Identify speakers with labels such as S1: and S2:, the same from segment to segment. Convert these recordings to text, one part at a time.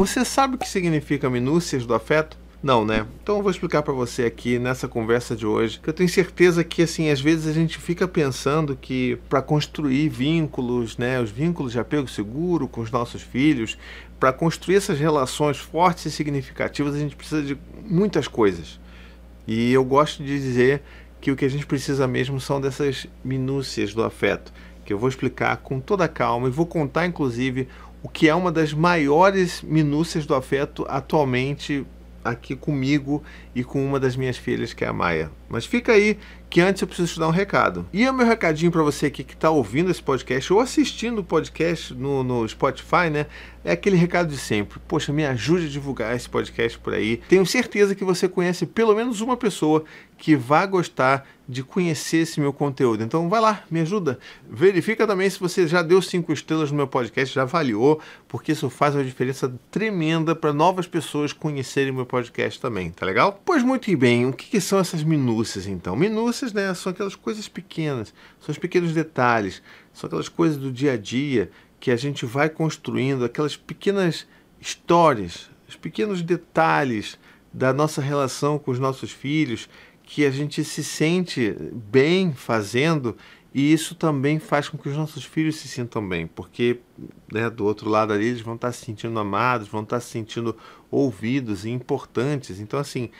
S1: Você sabe o que significa minúcias do afeto? Não, né? Então eu vou explicar para você aqui nessa conversa de hoje, que eu tenho certeza que assim, às vezes a gente fica pensando que para construir vínculos, né, os vínculos de apego seguro com os nossos filhos, para construir essas relações fortes e significativas, a gente precisa de muitas coisas. E eu gosto de dizer que o que a gente precisa mesmo são dessas minúcias do afeto, que eu vou explicar com toda calma e vou contar inclusive o que é uma das maiores minúcias do afeto atualmente aqui comigo e com uma das minhas filhas, que é a Maia. Mas fica aí que antes eu preciso te dar um recado. E o meu recadinho para você aqui que está ouvindo esse podcast ou assistindo o podcast no, no Spotify, né? É aquele recado de sempre. Poxa, me ajude a divulgar esse podcast por aí. Tenho certeza que você conhece pelo menos uma pessoa que vai gostar de conhecer esse meu conteúdo. Então vai lá, me ajuda. Verifica também se você já deu cinco estrelas no meu podcast, já avaliou, porque isso faz uma diferença tremenda para novas pessoas conhecerem meu podcast também, tá legal? Pois muito bem, o que, que são essas minúcias então? Minúcias, né, são aquelas coisas pequenas, são os pequenos detalhes, são aquelas coisas do dia a dia que a gente vai construindo, aquelas pequenas histórias, os pequenos detalhes da nossa relação com os nossos filhos que a gente se sente bem fazendo e isso também faz com que os nossos filhos se sintam bem, porque né, do outro lado ali eles vão estar se sentindo amados, vão estar se sentindo ouvidos e importantes. Então, assim,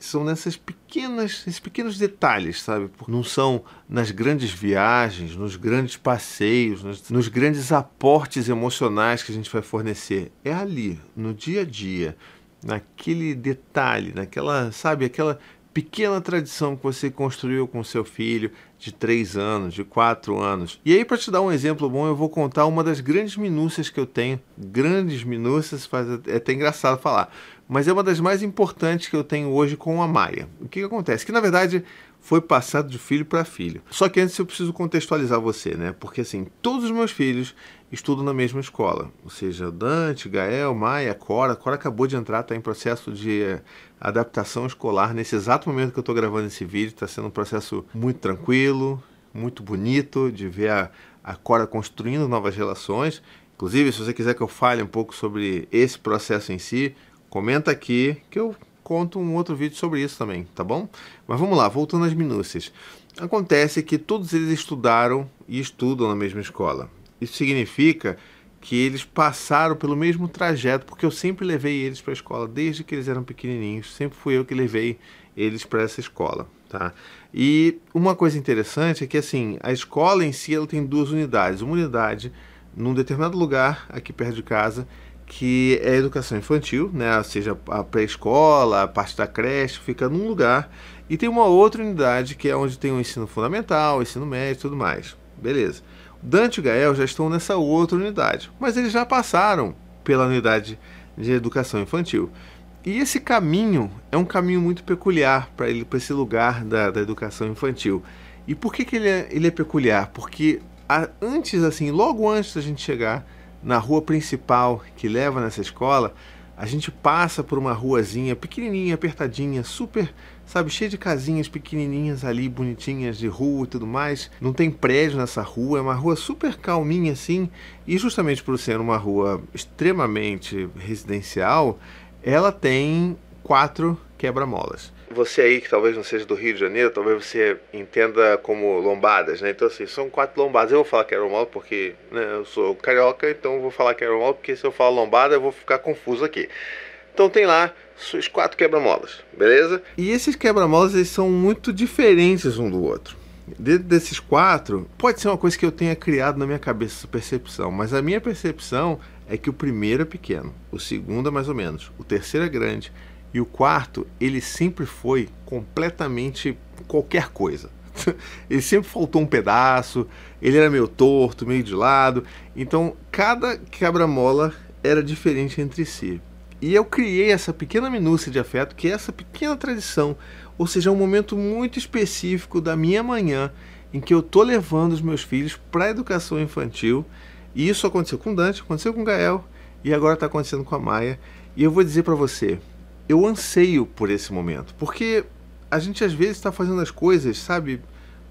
S1: são nessas pequenas, esses pequenos detalhes, sabe? Não são nas grandes viagens, nos grandes passeios, nos, nos grandes aportes emocionais que a gente vai fornecer. É ali, no dia a dia, naquele detalhe, naquela, sabe, aquela pequena tradição que você construiu com seu filho de 3 anos, de 4 anos. E aí, para te dar um exemplo bom, eu vou contar uma das grandes minúcias que eu tenho. Grandes minúcias, faz, é até engraçado falar. Mas é uma das mais importantes que eu tenho hoje com a Maia. O que, que acontece? Que na verdade foi passado de filho para filho. Só que antes eu preciso contextualizar você, né? Porque assim, todos os meus filhos estudam na mesma escola. Ou seja, Dante, Gael, Maia, Cora. Cora acabou de entrar, está em processo de eh, adaptação escolar. Nesse exato momento que eu estou gravando esse vídeo, está sendo um processo muito tranquilo, muito bonito de ver a, a Cora construindo novas relações. Inclusive, se você quiser que eu fale um pouco sobre esse processo em si, comenta aqui que eu conto um outro vídeo sobre isso também, tá bom? Mas vamos lá, voltando às minúcias. Acontece que todos eles estudaram e estudam na mesma escola. Isso significa que eles passaram pelo mesmo trajeto, porque eu sempre levei eles para a escola desde que eles eram pequenininhos, sempre fui eu que levei eles para essa escola, tá? E uma coisa interessante é que assim, a escola em si ela tem duas unidades, uma unidade num determinado lugar aqui perto de casa que é a educação infantil, né? ou seja, a pré-escola, a parte da creche, fica num lugar, e tem uma outra unidade que é onde tem o ensino fundamental, o ensino médio e tudo mais. Beleza. Dante e Gael já estão nessa outra unidade, mas eles já passaram pela unidade de educação infantil. E esse caminho é um caminho muito peculiar para ele, para esse lugar da, da educação infantil. E por que, que ele, é, ele é peculiar? Porque a, antes, assim, logo antes da gente chegar na rua principal que leva nessa escola, a gente passa por uma ruazinha pequenininha, apertadinha, super, sabe, cheia de casinhas pequenininhas ali, bonitinhas de rua e tudo mais. Não tem prédio nessa rua, é uma rua super calminha assim. E justamente por ser uma rua extremamente residencial, ela tem quatro quebra-molas você aí que talvez não seja do Rio de Janeiro, talvez você entenda como lombadas, né? Então assim, são quatro lombadas. Eu vou falar que é lombada porque né, eu sou carioca, então vou falar que é lombada porque se eu falar lombada eu vou ficar confuso aqui. Então tem lá os quatro quebra-molas, beleza? E esses quebra-molas eles são muito diferentes um do outro. Dentro desses quatro, pode ser uma coisa que eu tenha criado na minha cabeça, essa percepção, mas a minha percepção é que o primeiro é pequeno, o segundo é mais ou menos, o terceiro é grande e o quarto, ele sempre foi completamente qualquer coisa. ele sempre faltou um pedaço, ele era meio torto, meio de lado. Então, cada quebra-mola era diferente entre si. E eu criei essa pequena minúcia de afeto, que é essa pequena tradição, ou seja, um momento muito específico da minha manhã em que eu tô levando os meus filhos para a educação infantil. E isso aconteceu com Dante, aconteceu com Gael e agora está acontecendo com a Maia. E eu vou dizer para você, eu anseio por esse momento, porque a gente às vezes está fazendo as coisas, sabe,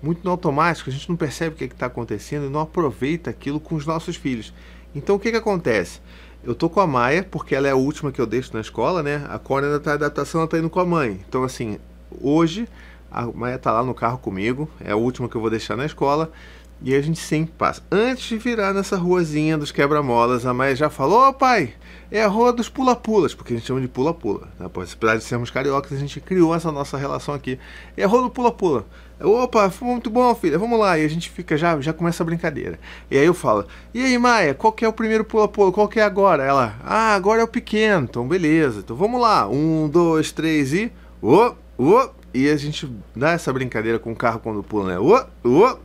S1: muito no automático, a gente não percebe o que é está acontecendo e não aproveita aquilo com os nossos filhos. Então o que, que acontece? eu tô com a Maia, porque ela é a última que eu deixo na escola, né? A Cora ainda tá adaptação, ela tá indo com a mãe. Então, assim, hoje a Maia tá lá no carro comigo, é a última que eu vou deixar na escola. E a gente sempre passa. Antes de virar nessa ruazinha dos quebra-molas, a Maia já falou: Ô pai, é a rua dos pula-pulas, porque a gente chama de pula-pula. Né? Apesar de sermos cariocas, a gente criou essa nossa relação aqui. É a rua do pula-pula. Opa, foi muito bom, filha, vamos lá. E a gente fica, já, já começa a brincadeira. E aí eu falo: E aí, Maia, qual que é o primeiro pula-pula? Qual que é agora? Ela: Ah, agora é o pequeno. Então, beleza. Então vamos lá. Um, dois, três e. Ô, ô. E a gente dá essa brincadeira com o carro quando pula, né? Ô, ô.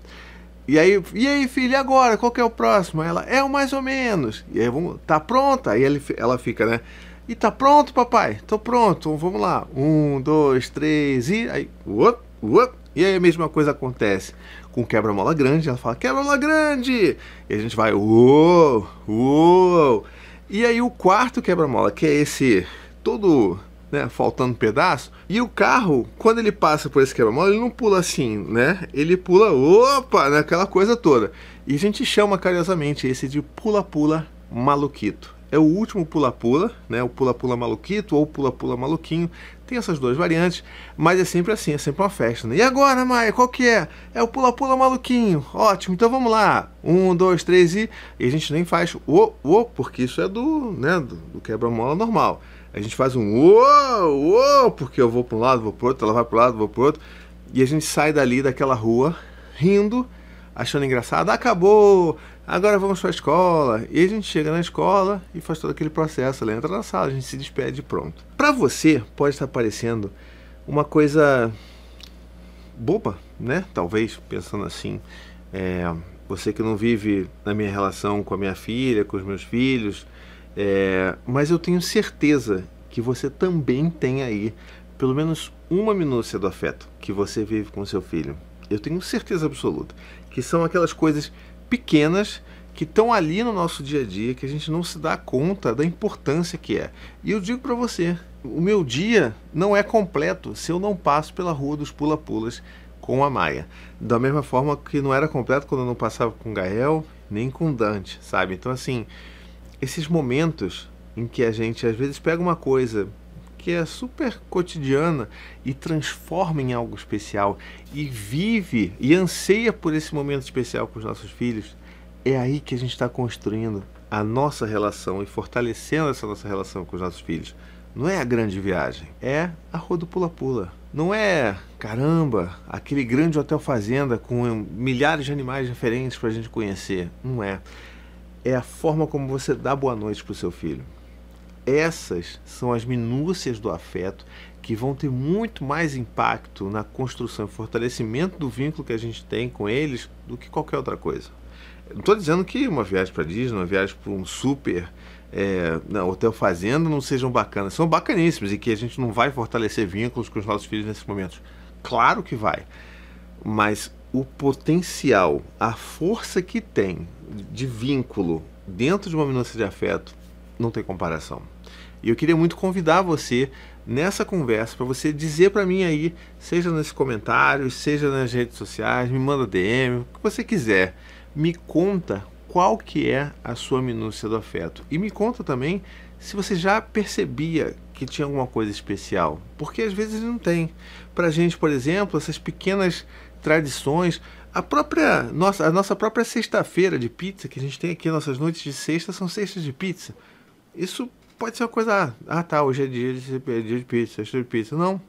S1: E aí, e aí, filha, agora? Qual que é o próximo? Ela, é o mais ou menos. E aí, vamos, tá pronta? Aí ele, ela fica, né? E tá pronto, papai? Tô pronto. Vamos lá. Um, dois, três e. Aí, uop, uop. E aí a mesma coisa acontece com quebra-mola grande. Ela fala, quebra-mola grande! E a gente vai, uou, uou. E aí o quarto quebra-mola, que é esse todo né, faltando um pedaço. E o carro, quando ele passa por esse quebra-mola, ele não pula assim, né? Ele pula, opa, naquela coisa toda. E a gente chama carinhosamente esse de pula-pula maluquito. É o último pula-pula, né? O pula-pula maluquito ou pula-pula maluquinho. Tem essas duas variantes, mas é sempre assim, é sempre uma festa. Né? E agora, Maia, qual que é? É o pula-pula maluquinho. Ótimo, então vamos lá. Um, dois, três e. E a gente nem faz o, o, porque isso é do, né, do, do quebra-mola normal. A gente faz um uou, uou, porque eu vou para um lado, vou para outro, ela vai para o lado, vou para outro. E a gente sai dali daquela rua rindo, achando engraçado. Acabou, agora vamos para a escola. E a gente chega na escola e faz todo aquele processo. Ela entra na sala, a gente se despede e pronto. Para você, pode estar parecendo uma coisa boba, né? Talvez, pensando assim. É, você que não vive na minha relação com a minha filha, com os meus filhos, é, mas eu tenho certeza que você também tem aí pelo menos uma minúcia do afeto que você vive com seu filho. Eu tenho certeza absoluta que são aquelas coisas pequenas que estão ali no nosso dia a dia que a gente não se dá conta da importância que é. E eu digo para você, o meu dia não é completo se eu não passo pela rua dos pula-pulas com a Maia. Da mesma forma que não era completo quando eu não passava com Gael, nem com Dante, sabe? Então assim, esses momentos em que a gente às vezes pega uma coisa que é super cotidiana e transforma em algo especial e vive e anseia por esse momento especial com os nossos filhos, é aí que a gente está construindo a nossa relação e fortalecendo essa nossa relação com os nossos filhos. Não é a grande viagem, é a rua do pula-pula. Não é, caramba, aquele grande hotel fazenda com milhares de animais diferentes para a gente conhecer. Não é é a forma como você dá boa noite para o seu filho. Essas são as minúcias do afeto que vão ter muito mais impacto na construção e fortalecimento do vínculo que a gente tem com eles do que qualquer outra coisa. não estou dizendo que uma viagem para Disney, uma viagem para um super é, não, hotel fazenda não sejam bacanas. São bacaníssimas e que a gente não vai fortalecer vínculos com os nossos filhos nesses momentos. Claro que vai. Mas o potencial, a força que tem de vínculo dentro de uma minúcia de afeto não tem comparação. E eu queria muito convidar você nessa conversa para você dizer para mim aí, seja nos comentários, seja nas redes sociais, me manda DM, o que você quiser. Me conta qual que é a sua minúcia do afeto. E me conta também se você já percebia que tinha alguma coisa especial, porque às vezes não tem. Para gente, por exemplo, essas pequenas tradições. A própria nossa, a nossa própria sexta-feira de pizza que a gente tem aqui, nossas noites de sexta são sextas de pizza. Isso pode ser uma coisa, ah, tá, hoje é dia de, é dia de pizza, sexta de pizza. Não.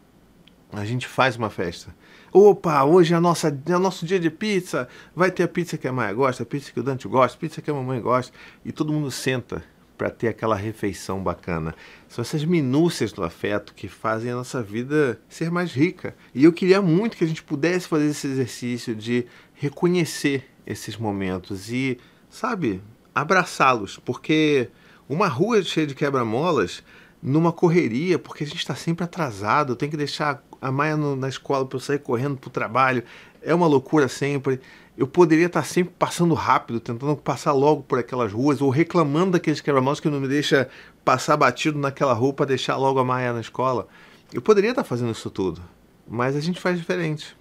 S1: A gente faz uma festa. Opa, hoje é, a nossa, é o nosso dia de pizza. Vai ter a pizza que a Maia gosta, a pizza que o Dante gosta, a pizza que a mamãe gosta. E todo mundo senta para ter aquela refeição bacana. São essas minúcias do afeto que fazem a nossa vida ser mais rica. E eu queria muito que a gente pudesse fazer esse exercício de reconhecer esses momentos e, sabe, abraçá-los, porque uma rua cheia de quebra-molas, numa correria, porque a gente está sempre atrasado, tem que deixar a Maia no, na escola para eu sair correndo para o trabalho, é uma loucura sempre eu poderia estar sempre passando rápido, tentando passar logo por aquelas ruas, ou reclamando daqueles quebra-molas que não me deixa passar batido naquela rua para deixar logo a Maia na escola. Eu poderia estar fazendo isso tudo, mas a gente faz diferente.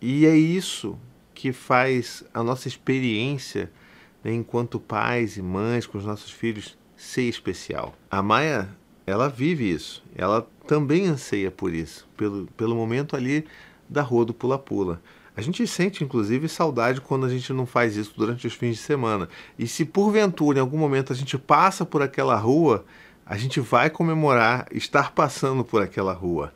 S1: E é isso que faz a nossa experiência né, enquanto pais e mães com os nossos filhos ser especial. A Maia, ela vive isso. Ela também anseia por isso, pelo, pelo momento ali da rua do pula-pula. A gente sente, inclusive, saudade quando a gente não faz isso durante os fins de semana. E se porventura, em algum momento, a gente passa por aquela rua, a gente vai comemorar estar passando por aquela rua.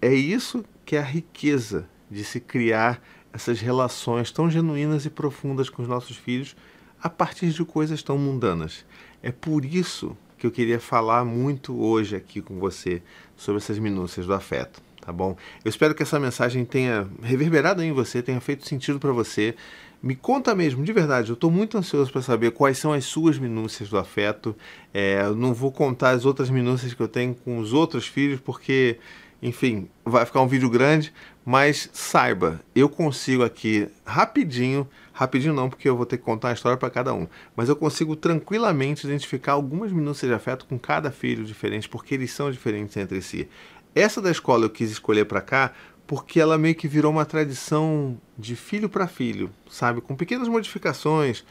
S1: É isso que é a riqueza de se criar essas relações tão genuínas e profundas com os nossos filhos a partir de coisas tão mundanas. É por isso que eu queria falar muito hoje aqui com você sobre essas minúcias do afeto, tá bom? Eu espero que essa mensagem tenha reverberado em você, tenha feito sentido para você. Me conta mesmo, de verdade, eu estou muito ansioso para saber quais são as suas minúcias do afeto. É, eu não vou contar as outras minúcias que eu tenho com os outros filhos, porque enfim, vai ficar um vídeo grande, mas saiba, eu consigo aqui rapidinho, rapidinho não, porque eu vou ter que contar a história para cada um, mas eu consigo tranquilamente identificar algumas minúcias de afeto com cada filho diferente, porque eles são diferentes entre si. Essa da escola eu quis escolher para cá porque ela meio que virou uma tradição de filho para filho, sabe? Com pequenas modificações.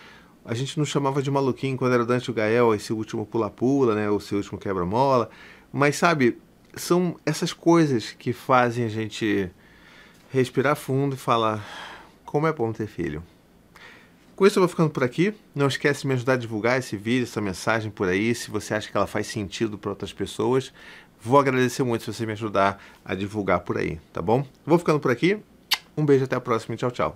S1: A gente não chamava de maluquinho quando era Dante o Gael, esse último pula-pula, né? O seu último quebra-mola. Mas, sabe, são essas coisas que fazem a gente respirar fundo e falar como é bom ter filho. Com isso eu vou ficando por aqui. Não esquece de me ajudar a divulgar esse vídeo, essa mensagem por aí, se você acha que ela faz sentido para outras pessoas. Vou agradecer muito se você me ajudar a divulgar por aí, tá bom? Vou ficando por aqui. Um beijo até a próxima e tchau, tchau.